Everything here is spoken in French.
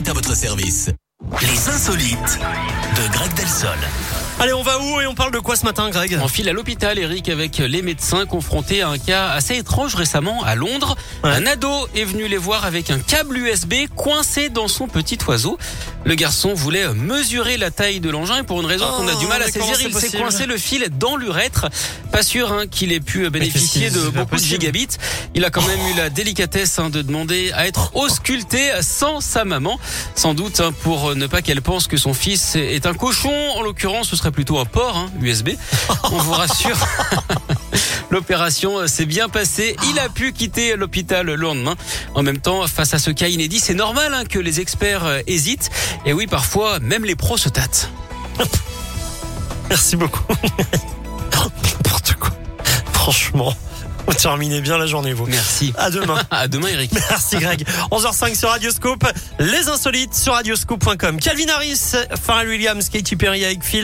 à votre service. Les insolites de Greg Delsol. Allez, on va où et on parle de quoi ce matin, Greg On file à l'hôpital, Eric, avec les médecins confrontés à un cas assez étrange récemment à Londres. Ouais. Un ado est venu les voir avec un câble USB coincé dans son petit oiseau. Le garçon voulait mesurer la taille de l'engin et pour une raison Oh, qu'on a du mal à saisir, il s'est coincé le fil dans l'urètre. Pas sûr hein, qu'il ait pu bénéficier de beaucoup de gigabits. Il a quand même eu la délicatesse hein, de demander à être ausculté sans sa maman. Sans doute hein, pour ne pas qu'elle pense que son fils est un cochon. En l'occurrence, ce serait plutôt un port hein, USB. On vous rassure. L'opération s'est bien passée. Il a pu quitter l'hôpital le lendemain. En même temps, face à ce cas inédit, c'est normal hein, que les experts euh, hésitent. Et oui, parfois, même les pros se tâtent. Merci beaucoup. N'importe quoi. Franchement, vous terminez bien la journée, vous. Merci. À demain. À demain, Eric. Merci Greg. 11h05 sur Radioscope. Les insolites sur radioscope.com. Calvin Harris, Pharrell Williams, Katy Perry avec Phil.